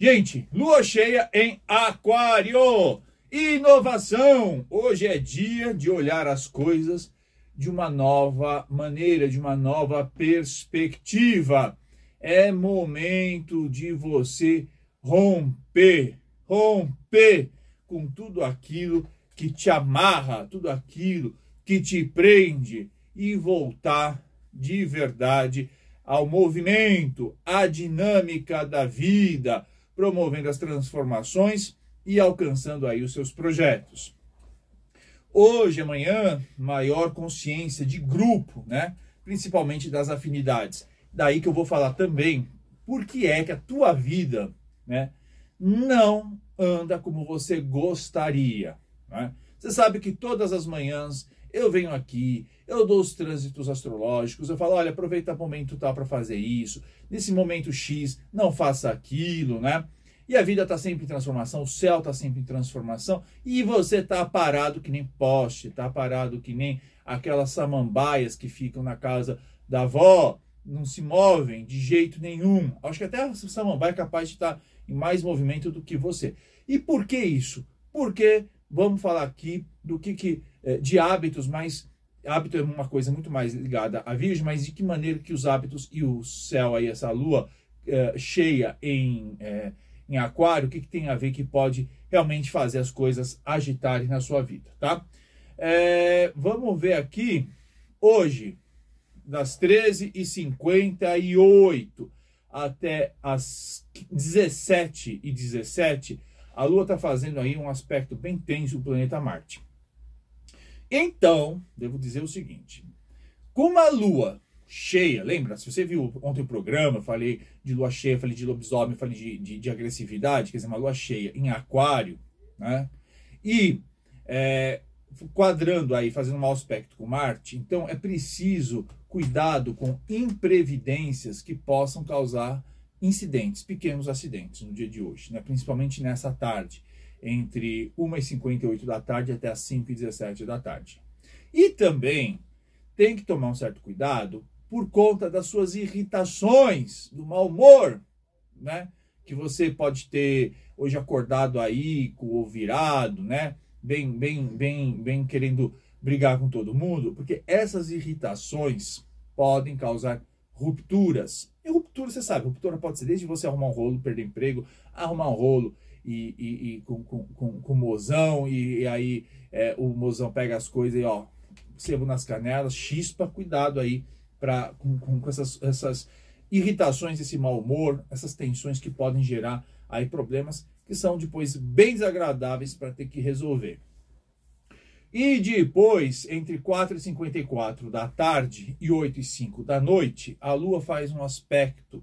Gente, lua cheia em Aquário. Inovação. Hoje é dia de olhar as coisas de uma nova maneira, de uma nova perspectiva. É momento de você romper, romper com tudo aquilo que te amarra, tudo aquilo que te prende e voltar de verdade ao movimento, à dinâmica da vida, promovendo as transformações e alcançando aí os seus projetos. Hoje, amanhã, maior consciência de grupo, né? Principalmente das afinidades. Daí que eu vou falar também por que é que a tua vida, né, não anda como você gostaria, né? Você sabe que todas as manhãs eu venho aqui, eu dou os trânsitos astrológicos, eu falo, olha, aproveita o momento tal para fazer isso, nesse momento X, não faça aquilo, né? E a vida está sempre em transformação, o céu está sempre em transformação, e você está parado que nem poste, está parado que nem aquelas samambaias que ficam na casa da avó, não se movem de jeito nenhum. Acho que até a samambaia é capaz de estar tá em mais movimento do que você. E por que isso? Porque vamos falar aqui do que, que de hábitos mais hábito é uma coisa muito mais ligada à Virgem, mas de que maneira que os hábitos e o céu aí essa lua é, cheia em é, em aquário, o que, que tem a ver que pode realmente fazer as coisas agitarem na sua vida, tá? É, vamos ver aqui, hoje, das 13h58 até as 17h17, a Lua está fazendo aí um aspecto bem tenso do planeta Marte. Então, devo dizer o seguinte: como a Lua cheia, lembra? Se você viu ontem o programa, falei de lua cheia, falei de lobisomem, falei de, de, de agressividade, quer dizer, uma lua cheia em aquário, né? E é, quadrando aí, fazendo um mau aspecto com Marte, então é preciso cuidado com imprevidências que possam causar incidentes, pequenos acidentes no dia de hoje, né? principalmente nessa tarde, entre 1h58 da tarde até as 5h17 da tarde. E também tem que tomar um certo cuidado por conta das suas irritações, do mau humor, né? Que você pode ter hoje acordado aí com o virado, né? Bem, bem, bem, bem querendo brigar com todo mundo, porque essas irritações podem causar rupturas. E ruptura, você sabe, ruptura pode ser desde você arrumar um rolo, perder emprego, arrumar um rolo e, e, e com, com, com, com mozão, e, e aí é, o mozão pega as coisas e ó, sebo nas canelas, chispa, cuidado aí pra, com, com, com essas, essas irritações, esse mau humor, essas tensões que podem gerar aí problemas que são depois bem desagradáveis para ter que resolver. E depois, entre 4 e 54 da tarde e 8 e 5 da noite, a Lua faz um aspecto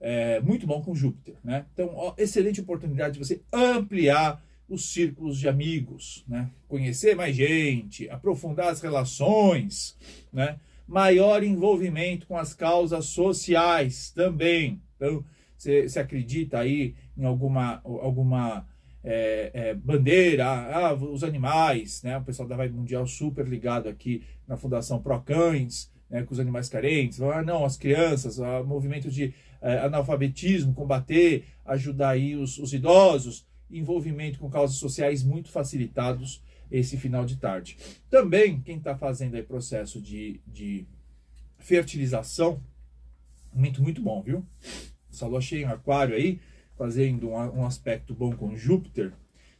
é, muito bom com Júpiter. Né? Então, ó, excelente oportunidade de você ampliar os círculos de amigos, né? conhecer mais gente, aprofundar as relações, né? maior envolvimento com as causas sociais também. Então, você acredita aí em alguma, alguma é, é, bandeira, ah, os animais, né? O pessoal da Vibe Mundial super ligado aqui na Fundação Procães, né, com os animais carentes, ah, não, as crianças, ah, movimento de é, analfabetismo, combater, ajudar aí os, os idosos, envolvimento com causas sociais muito facilitados esse final de tarde. Também, quem está fazendo aí processo de, de fertilização, momento muito bom, viu? Essa lua cheia em aquário aí, fazendo um, um aspecto bom com Júpiter,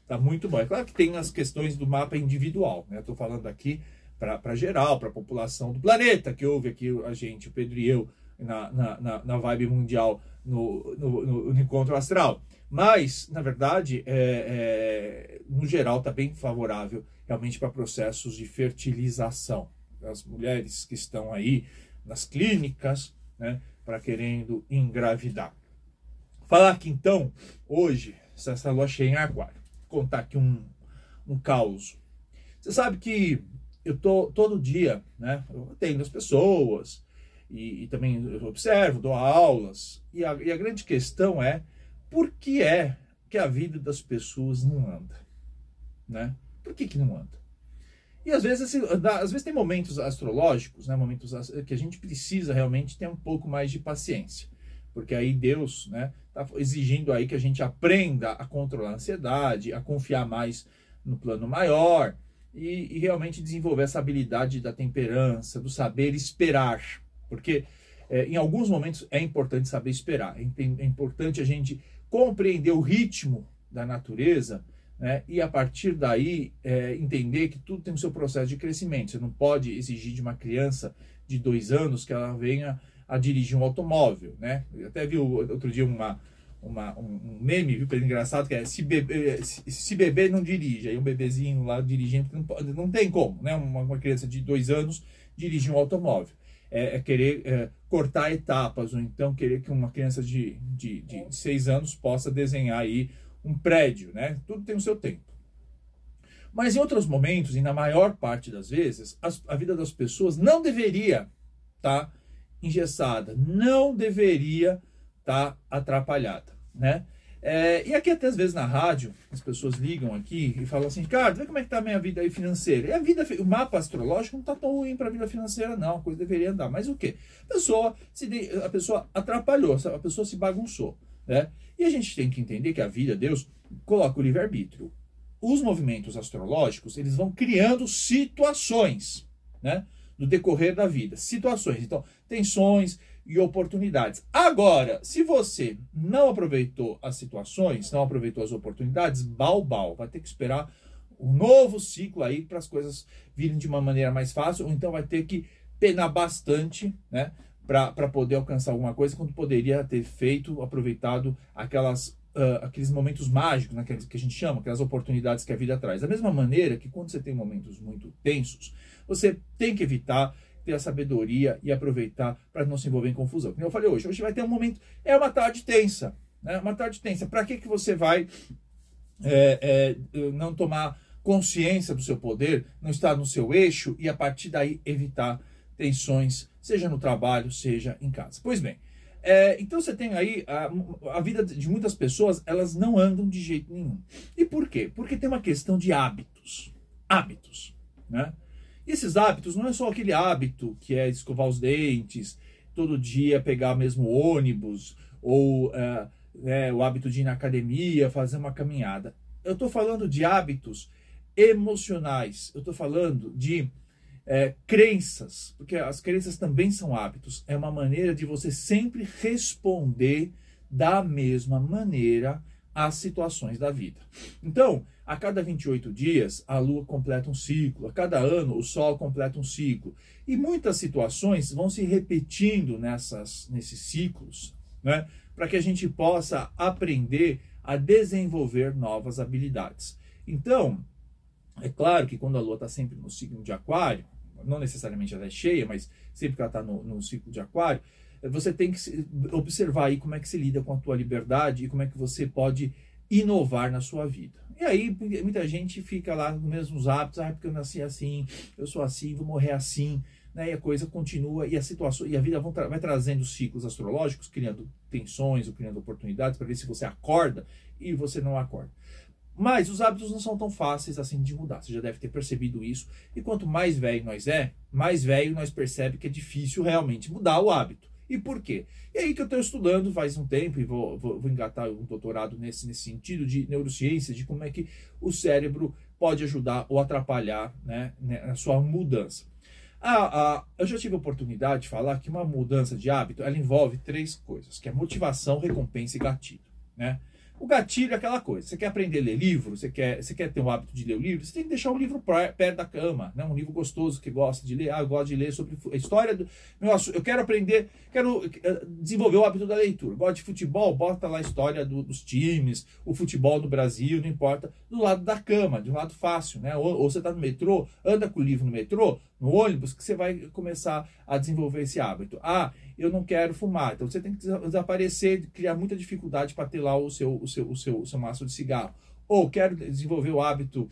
tá muito bom. É claro que tem as questões do mapa individual, né? Estou falando aqui para geral, para a população do planeta, que ouve aqui a gente, o Pedro e eu, na, na, na, vibe mundial no, no, no, no encontro astral. Mas, na verdade, é, é, no geral, está bem favorável realmente para processos de fertilização. As mulheres que estão aí nas clínicas, né, para querendo engravidar. Falar aqui então, hoje, essa lua cheia em aquário. Contar aqui um, um caos. Você sabe que eu tô todo dia, né, eu atendo as pessoas e, e também observo, dou aulas. E a, e a grande questão é por que é que a vida das pessoas não anda? Né? Por que, que não anda? E às vezes, assim, às vezes tem momentos astrológicos, né, momentos que a gente precisa realmente ter um pouco mais de paciência. porque aí Deus né, está exigindo aí que a gente aprenda a controlar a ansiedade, a confiar mais no plano maior e, e realmente desenvolver essa habilidade da temperança, do saber esperar, porque é, em alguns momentos é importante saber esperar, é, é importante a gente compreender o ritmo da natureza né? e a partir daí é, entender que tudo tem o seu processo de crescimento. Você não pode exigir de uma criança de dois anos que ela venha a dirigir um automóvel. Né? Eu até vi outro dia uma, uma, um meme, viu, engraçado, que é se beber, se, se beber não dirige. Aí um bebezinho lá dirigindo, não, não tem como, né? Uma, uma, criança de dois anos dirigir um automóvel. É, é querer é, cortar etapas, ou então querer que uma criança de, de, de seis anos possa desenhar aí um prédio, né? Tudo tem o seu tempo. Mas em outros momentos, e na maior parte das vezes, a, a vida das pessoas não deveria estar tá engessada, não deveria estar tá atrapalhada, né? É, e aqui até às vezes na rádio, as pessoas ligam aqui e falam assim, cara, vê como é que tá a minha vida aí financeira. E a vida, o mapa astrológico não tá tão ruim para a vida financeira não, a coisa deveria andar. Mas o quê? A pessoa, se, a pessoa atrapalhou, a pessoa se bagunçou, né? E a gente tem que entender que a vida, Deus, coloca o livre-arbítrio. Os movimentos astrológicos, eles vão criando situações, né? No decorrer da vida. Situações. Então, tensões e oportunidades. Agora, se você não aproveitou as situações, não aproveitou as oportunidades, balbal, vai ter que esperar um novo ciclo aí para as coisas virem de uma maneira mais fácil, ou então vai ter que penar bastante, né? para poder alcançar alguma coisa quando poderia ter feito, aproveitado aquelas, uh, aqueles momentos mágicos né, que a gente chama, aquelas oportunidades que a vida traz. Da mesma maneira que quando você tem momentos muito tensos, você tem que evitar ter a sabedoria e aproveitar para não se envolver em confusão. Como eu falei hoje, hoje vai ter um momento, é uma tarde tensa, né? uma tarde tensa. Para que, que você vai é, é, não tomar consciência do seu poder, não estar no seu eixo e a partir daí evitar tensões seja no trabalho, seja em casa. Pois bem, é, então você tem aí a, a, vida de muitas pessoas, elas não andam de jeito nenhum. E por quê? Porque tem uma questão de hábitos. Hábitos, né? Esses hábitos não é só aquele hábito que é escovar os dentes, todo dia pegar mesmo ônibus, ou é, é, o hábito de ir na academia, fazer uma caminhada. Eu estou falando de hábitos emocionais, eu estou falando de é, crenças, porque as crenças também são hábitos, é uma maneira de você sempre responder da mesma maneira às situações da vida. Então, a cada 28 dias, a Lua completa um ciclo, a cada ano, o Sol completa um ciclo. E muitas situações vão se repetindo nessas, nesses ciclos, né? para que a gente possa aprender a desenvolver novas habilidades. Então, é claro que quando a Lua está sempre no signo de Aquário, não necessariamente ela é cheia, mas sempre que ela está no, no ciclo de aquário, você tem que observar aí como é que se lida com a tua liberdade e como é que você pode inovar na sua vida. E aí muita gente fica lá nos mesmos hábitos, ah, porque eu nasci assim, eu sou assim, vou morrer assim, né? E a coisa continua e a situação e a vida tra vai trazendo ciclos astrológicos, criando tensões ou criando oportunidades para ver se você acorda e você não acorda. Mas os hábitos não são tão fáceis assim de mudar. Você já deve ter percebido isso. E quanto mais velho nós é, mais velho nós percebemos que é difícil realmente mudar o hábito. E por quê? E aí que eu estou estudando faz um tempo e vou, vou, vou, engatar um doutorado nesse, nesse sentido de neurociência, de como é que o cérebro pode ajudar ou atrapalhar né, né na sua mudança. Ah, ah, eu já tive a oportunidade de falar que uma mudança de hábito ela envolve três coisas, que é motivação, recompensa e gatilho. Né? O gatilho é aquela coisa. Você quer aprender a ler livro, você quer, você quer ter o hábito de ler o livro, você tem que deixar o livro perto da cama, né? Um livro gostoso que gosta de ler. Ah, eu gosto de ler sobre a história do. Nossa, eu quero aprender, quero eh, desenvolver o hábito da leitura. Gosto de futebol, bota lá a história do, dos times, o futebol no Brasil, não importa, do lado da cama, de um lado fácil, né? Ou, ou você está no metrô, anda com o livro no metrô, no ônibus, que você vai começar a desenvolver esse hábito. Ah, eu não quero fumar. Então você tem que desaparecer, criar muita dificuldade para ter lá o seu, o, seu, o, seu, o seu maço de cigarro. Ou quero desenvolver o hábito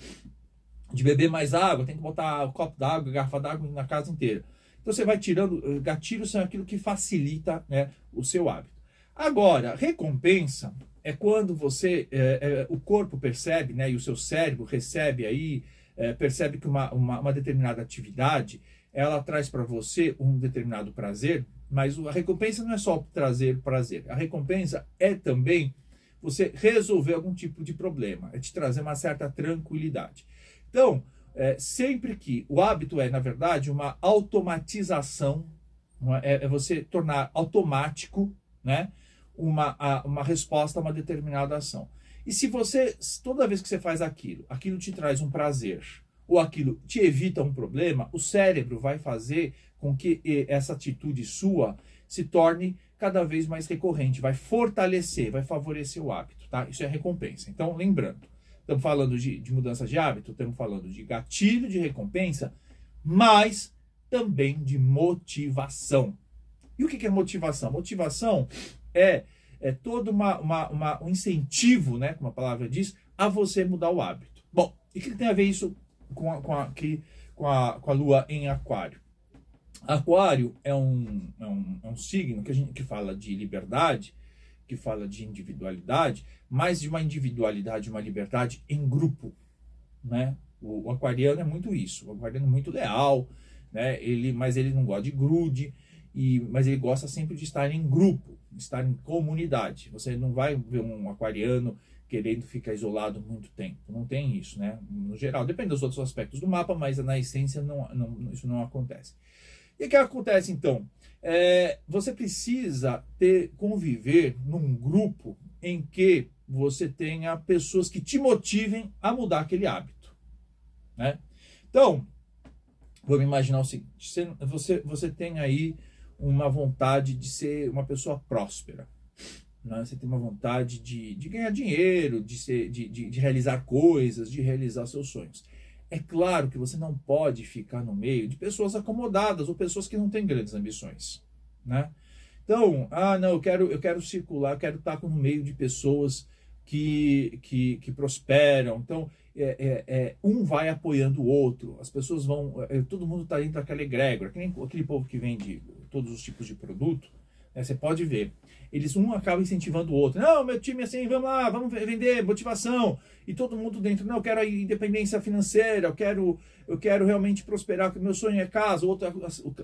de beber mais água, tem que botar um copo d'água, garrafa d'água na casa inteira. Então você vai tirando, eh, gatilhos são aquilo que facilita né, o seu hábito. Agora, recompensa é quando você, é, é, o corpo percebe, né, e o seu cérebro recebe aí, é, percebe que uma, uma, uma determinada atividade ela traz para você um determinado prazer, mas a recompensa não é só trazer prazer. A recompensa é também você resolver algum tipo de problema, é te trazer uma certa tranquilidade. Então, é, sempre que o hábito é, na verdade, uma automatização, é, é você tornar automático né, uma, a, uma resposta a uma determinada ação. E se você, toda vez que você faz aquilo, aquilo te traz um prazer, ou aquilo te evita um problema, o cérebro vai fazer com que essa atitude sua se torne cada vez mais recorrente, vai fortalecer, vai favorecer o hábito, tá? Isso é recompensa. Então, lembrando, estamos falando de, de mudança de hábito, estamos falando de gatilho de recompensa, mas também de motivação. E o que é motivação? Motivação é, é todo uma, uma, uma, um incentivo, né, como a palavra diz, a você mudar o hábito. Bom, e o que tem a ver isso com a, com a, aqui, com a, com a lua em aquário? Aquário é um, é um, é um signo que, a gente, que fala de liberdade, que fala de individualidade, mas de uma individualidade, uma liberdade em grupo, né? O, o aquariano é muito isso, o aquariano é muito leal, né? Ele, mas ele não gosta de grude, e, mas ele gosta sempre de estar em grupo, estar em comunidade. Você não vai ver um aquariano querendo ficar isolado muito tempo. Não tem isso, né? No geral, depende dos outros aspectos do mapa, mas na essência não, não, isso não acontece. E o que acontece então? É, você precisa ter conviver num grupo em que você tenha pessoas que te motivem a mudar aquele hábito, né? Então, vamos imaginar o seguinte: você, você tem aí uma vontade de ser uma pessoa próspera, né? Você tem uma vontade de, de ganhar dinheiro, de, ser, de, de, de realizar coisas, de realizar seus sonhos. É claro que você não pode ficar no meio de pessoas acomodadas ou pessoas que não têm grandes ambições, né? Então, ah, não, eu quero, eu quero circular, eu quero estar no meio de pessoas que, que, que prosperam. Então, é, é, é, um vai apoiando o outro, as pessoas vão, é, todo mundo está dentro daquela egrégora, aquele povo que vende todos os tipos de produto, né, você pode ver eles um acaba incentivando o outro. Não, meu time assim, vamos lá, vamos vender, motivação. E todo mundo dentro, não, eu quero a independência financeira, eu quero, eu quero realmente prosperar, porque meu sonho é casa, o outro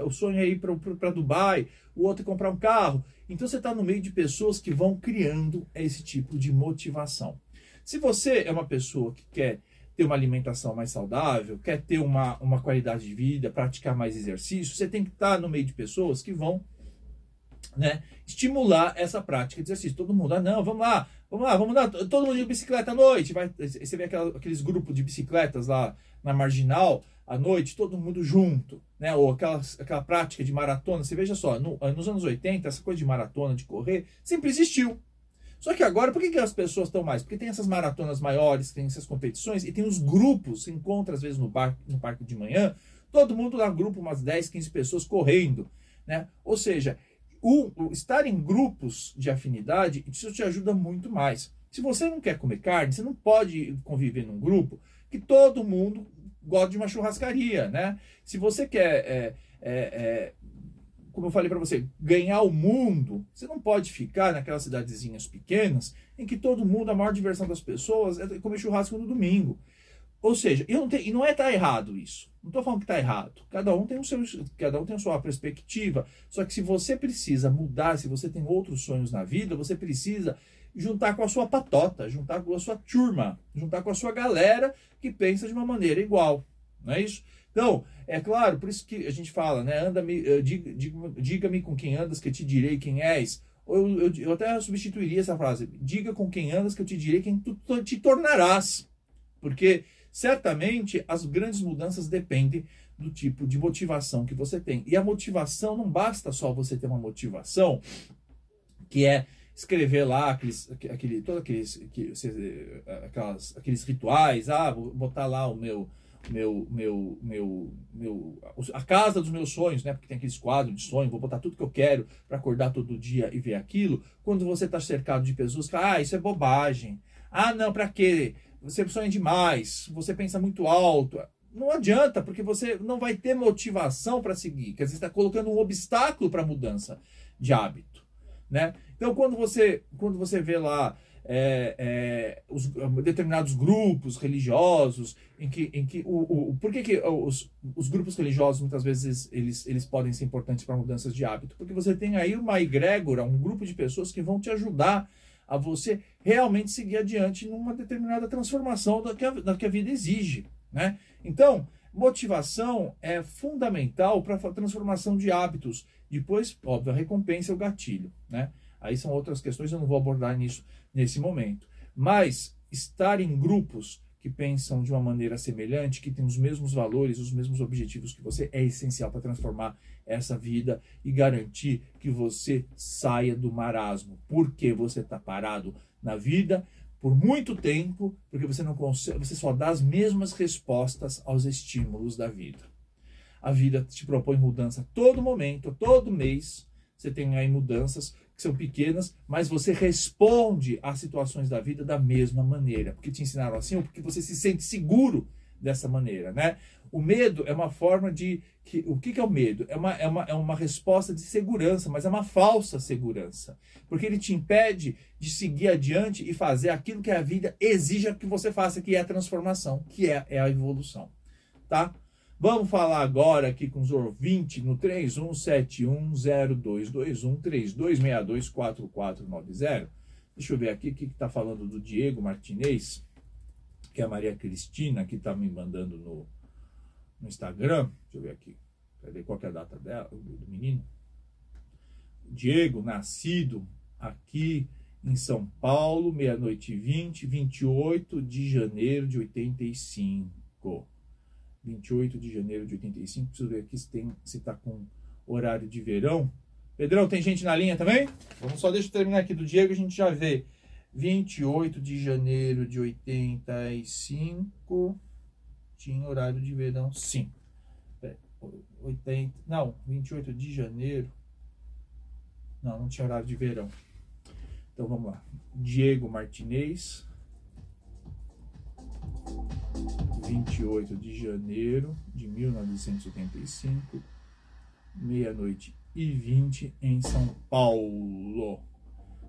o sonho é ir para Dubai, o outro é comprar um carro. Então você está no meio de pessoas que vão criando esse tipo de motivação. Se você é uma pessoa que quer ter uma alimentação mais saudável, quer ter uma, uma qualidade de vida, praticar mais exercício, você tem que estar no meio de pessoas que vão né, estimular essa prática de exercício. Todo mundo, ah, não, vamos lá, vamos lá, vamos lá, todo mundo de bicicleta à noite. Vai, você vê aquela, aqueles grupos de bicicletas lá na marginal, à noite, todo mundo junto, né? Ou aquela, aquela prática de maratona. Você veja só, no, nos anos 80, essa coisa de maratona, de correr, sempre existiu. Só que agora, por que, que as pessoas estão mais? Porque tem essas maratonas maiores, tem essas competições, e tem os grupos, se encontra às vezes no, bar, no parque de manhã, todo mundo lá, grupo, umas 10, 15 pessoas correndo. Né? Ou seja, o, o, estar em grupos de afinidade, isso te ajuda muito mais. Se você não quer comer carne, você não pode conviver num grupo que todo mundo gosta de uma churrascaria, né? Se você quer, é, é, é, como eu falei para você, ganhar o mundo, você não pode ficar naquelas cidadezinhas pequenas em que todo mundo, a maior diversão das pessoas é comer churrasco no domingo. Ou seja, eu não tenho, e não é tá errado isso. Não estou falando que está errado. Cada um tem o seu, cada um tem a sua perspectiva. Só que se você precisa mudar, se você tem outros sonhos na vida, você precisa juntar com a sua patota, juntar com a sua turma, juntar com a sua galera que pensa de uma maneira igual. Não é isso? Então, é claro, por isso que a gente fala, né? Anda-me, eh, diga-me diga com quem andas, que eu te direi quem és. Eu, eu, eu, até substituiria essa frase: diga com quem andas, que eu te direi quem tu te tornarás. Porque Certamente as grandes mudanças dependem do tipo de motivação que você tem. E a motivação não basta só você ter uma motivação que é escrever lá aqueles, aquele, todos aqueles, aquelas, aqueles rituais, ah, vou botar lá o meu, meu, meu, meu, meu, a casa dos meus sonhos, né? Porque tem aqueles quadros de sonho, vou botar tudo que eu quero para acordar todo dia e ver aquilo. Quando você está cercado de pessoas ah, isso é bobagem. Ah, não, para quê? você sonha demais, você pensa muito alto. Não adianta, porque você não vai ter motivação para seguir. Quer dizer, está colocando um obstáculo para a mudança de hábito. Né? Então, quando você, quando você vê lá é, é, os, determinados grupos religiosos, em que, em que o, o, por que, que os, os grupos religiosos muitas vezes eles, eles podem ser importantes para mudanças de hábito? Porque você tem aí uma egrégora, um grupo de pessoas que vão te ajudar a você realmente seguir adiante numa determinada transformação da que a, da que a vida exige, né? Então, motivação é fundamental para a transformação de hábitos. Depois, óbvio, a recompensa é o gatilho, né? Aí são outras questões, eu não vou abordar nisso nesse momento. Mas estar em grupos que pensam de uma maneira semelhante, que têm os mesmos valores, os mesmos objetivos que você, é essencial para transformar essa vida e garantir que você saia do marasmo. Porque você está parado na vida por muito tempo, porque você não consegue, você só dá as mesmas respostas aos estímulos da vida. A vida te propõe mudança a todo momento, a todo mês. Você tem aí mudanças que são pequenas, mas você responde às situações da vida da mesma maneira, porque te ensinaram assim, ou porque você se sente seguro dessa maneira, né? O medo é uma forma de que o que, que é o medo? É uma, é, uma, é uma resposta de segurança, mas é uma falsa segurança, porque ele te impede de seguir adiante e fazer aquilo que a vida exige que você faça, que é a transformação, que é, é a evolução, tá? Vamos falar agora aqui com os ouvintes no 3171022132624490. Deixa eu ver aqui o que está falando do Diego Martinez, que é a Maria Cristina, que está me mandando no, no Instagram. Deixa eu ver aqui. Cadê qual é a data dela, do menino? Diego, nascido aqui em São Paulo, meia-noite e 20, 28 de janeiro de 85. 28 de janeiro de 85. Preciso ver aqui se tem se está com horário de verão. Pedrão, tem gente na linha também? Vamos só deixa eu terminar aqui do Diego, a gente já vê. 28 de janeiro de 85. Tinha horário de verão, sim. 80, não, 28 de janeiro. Não, não tinha horário de verão. Então vamos lá. Diego Martinez. 28 de janeiro de 1985, meia-noite e 20 em São Paulo.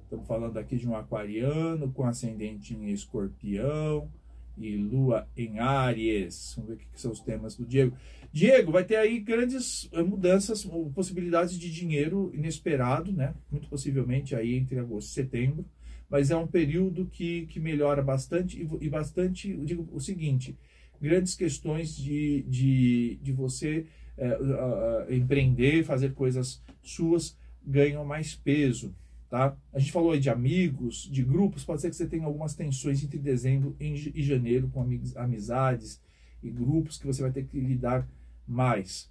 Estamos falando aqui de um aquariano com ascendente em escorpião e lua em Áries. Vamos ver o que são os temas do Diego. Diego, vai ter aí grandes eh, mudanças, possibilidades de dinheiro inesperado, né? Muito possivelmente aí entre agosto e setembro. Mas é um período que, que melhora bastante e, e bastante, eu digo o seguinte, grandes questões de, de, de você é, uh, uh, empreender, fazer coisas suas, ganham mais peso. Tá? A gente falou aí de amigos, de grupos, pode ser que você tenha algumas tensões entre dezembro e janeiro com amigos, amizades e grupos que você vai ter que lidar mais.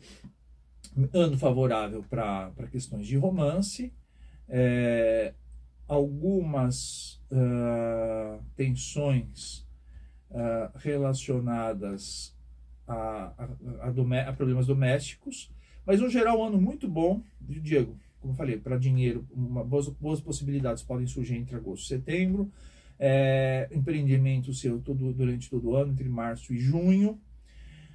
Ano favorável para questões de romance, é, algumas uh, tensões uh, relacionadas a, a, a, a, problemas domésticos, mas no geral um ano muito bom, Diego, como eu falei, para dinheiro, uma, boas, boas possibilidades podem surgir entre agosto e setembro, é, empreendimento seu todo, durante todo o ano, entre março e junho,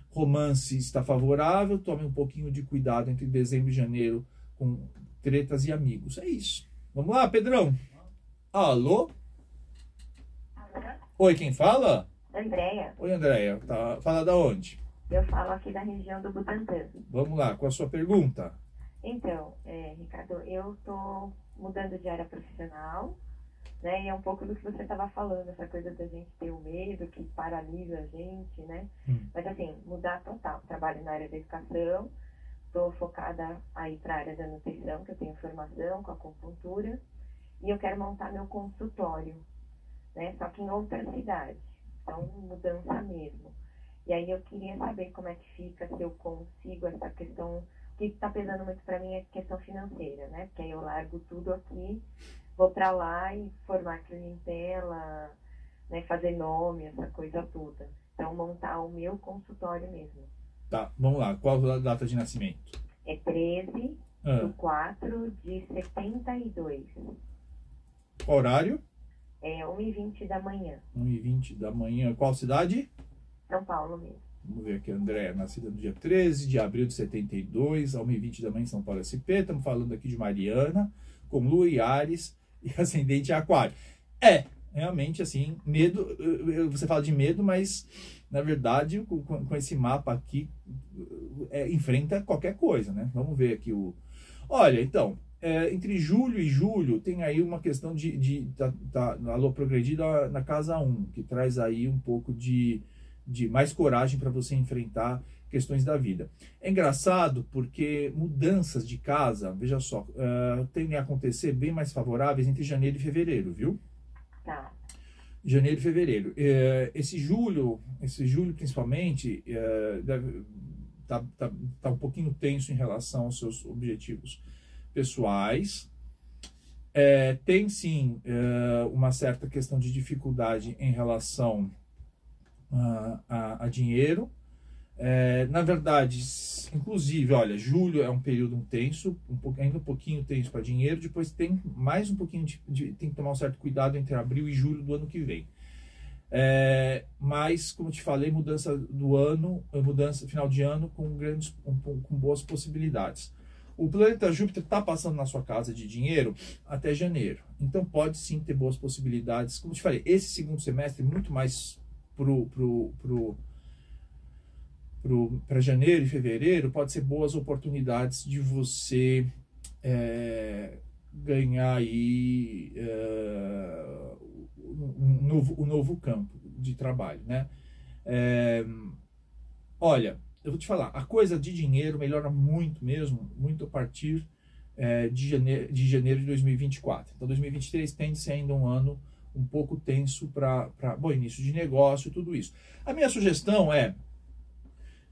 romance está favorável, tome um pouquinho de cuidado entre dezembro e janeiro com tretas e amigos. É isso. Vamos lá, Pedrão? Alô? Alô? Oi, quem fala? Andréia. Oi, Andréia. Tá, fala da onde? Eu falo aqui da região do Butantã. Vamos lá, com a sua pergunta. Então, é, Ricardo, eu estou mudando de área profissional, né? E é um pouco do que você estava falando, essa coisa da gente ter o medo que paralisa a gente, né? Hum. Mas assim, mudar total. Trabalho na área da educação, estou focada aí para a área da nutrição, que eu tenho formação com a acupuntura, e eu quero montar meu consultório, né? Só que em outra cidade. Então, mudança mesmo. E aí eu queria saber como é que fica, se eu consigo essa questão. O que está pesando muito para mim é a questão financeira, né? Porque aí eu largo tudo aqui, vou para lá e formar clientela, né? fazer nome, essa coisa toda. Então, montar o meu consultório mesmo. Tá, vamos lá. Qual a data de nascimento? É 13 ah. de 4 de 72. Horário? É 1h20 da manhã. 1h20 da manhã. Qual cidade? São Paulo mesmo. Vamos ver aqui, André, nascida no dia 13 de abril de 72, a 1h20 da manhã em São Paulo SP. Estamos falando aqui de Mariana, com Lua e Ares e ascendente Aquário. É, realmente, assim, medo, você fala de medo, mas na verdade, com, com esse mapa aqui, é, enfrenta qualquer coisa, né? Vamos ver aqui o. Olha, então, é, entre julho e julho tem aí uma questão de, de da, da, a lua progredida na casa 1, que traz aí um pouco de, de mais coragem para você enfrentar questões da vida. É engraçado porque mudanças de casa, veja só, uh, tendem a acontecer bem mais favoráveis entre janeiro e fevereiro, viu? Tá. Janeiro e fevereiro. Uh, esse julho, esse julho principalmente, uh, deve, tá, tá, tá um pouquinho tenso em relação aos seus objetivos pessoais. É, tem sim uma certa questão de dificuldade em relação a, a, a dinheiro, é, na verdade, inclusive, olha, julho é um período tenso, um pouco, ainda um pouquinho tenso para dinheiro, depois tem mais um pouquinho de, de, tem que tomar um certo cuidado entre abril e julho do ano que vem. É, mas, como te falei, mudança do ano, mudança final de ano com grandes, com, com boas possibilidades. O planeta Júpiter está passando na sua casa de dinheiro até janeiro, então pode sim ter boas possibilidades. Como te falei, esse segundo semestre é muito mais pro, pro, pro para janeiro e fevereiro, pode ser boas oportunidades de você é, ganhar aí é, um, novo, um novo campo de trabalho, né? É, olha, eu vou te falar, a coisa de dinheiro melhora muito mesmo, muito a partir é, de, janeiro, de janeiro de 2024. Então, 2023 tende ser ainda um ano um pouco tenso para, bom, início de negócio e tudo isso. A minha sugestão é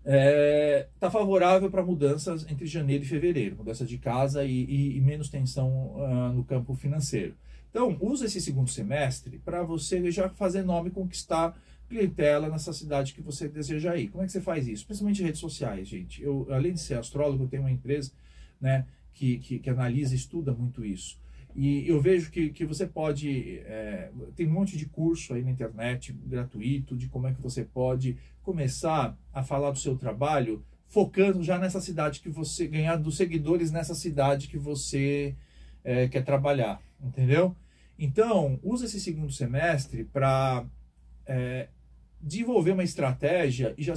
está é, tá favorável para mudanças entre janeiro e fevereiro, mudança de casa e, e, e menos tensão uh, no campo financeiro. Então, use esse segundo semestre para você já fazer nome conquistar clientela nessa cidade que você deseja ir. Como é que você faz isso? Principalmente redes sociais, gente. Eu, além de ser astrólogo, eu tenho uma empresa né, que, que, que analisa e estuda muito isso. E eu vejo que, que você pode. É, tem um monte de curso aí na internet gratuito de como é que você pode começar a falar do seu trabalho focando já nessa cidade que você. ganhar dos seguidores nessa cidade que você é, quer trabalhar, entendeu? Então, use esse segundo semestre para é, desenvolver uma estratégia e já,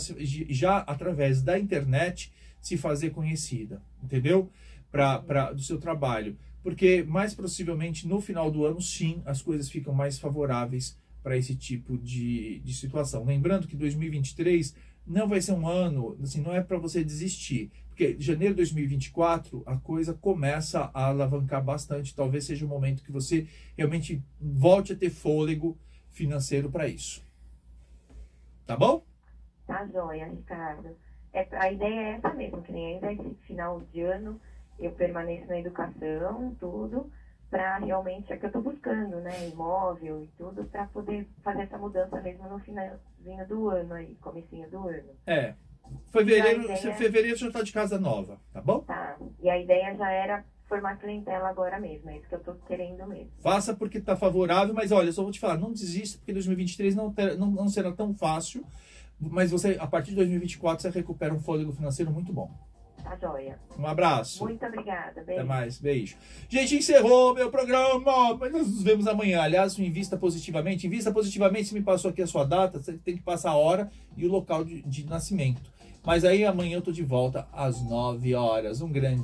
já através da internet se fazer conhecida, entendeu? Pra, pra, do seu trabalho porque mais possivelmente no final do ano, sim, as coisas ficam mais favoráveis para esse tipo de, de situação. Lembrando que 2023 não vai ser um ano, assim, não é para você desistir, porque janeiro de 2024 a coisa começa a alavancar bastante. Talvez seja o momento que você realmente volte a ter fôlego financeiro para isso. Tá bom? Tá joia, Ricardo. É, a ideia é essa mesmo, que nem ainda esse final de ano eu permaneço na educação, tudo, para realmente, é que eu estou buscando, né, imóvel e tudo, para poder fazer essa mudança mesmo no finalzinho do ano aí, comecinho do ano. É. Fevereiro, ideia... fevereiro já está de casa nova, tá bom? Tá. E a ideia já era formar clientela agora mesmo, é isso que eu estou querendo mesmo. Faça porque está favorável, mas olha, só vou te falar, não desista, porque 2023 não, ter, não, não será tão fácil, mas você, a partir de 2024, você recupera um fôlego financeiro muito bom. Tá joia. Um abraço. Muito obrigada. Beijo. Até mais. Beijo. Gente, encerrou meu programa. Mas nós nos vemos amanhã. Aliás, invista positivamente. Invista positivamente. Se me passou aqui a sua data, você tem que passar a hora e o local de, de nascimento. Mas aí amanhã eu tô de volta às 9 horas. Um grande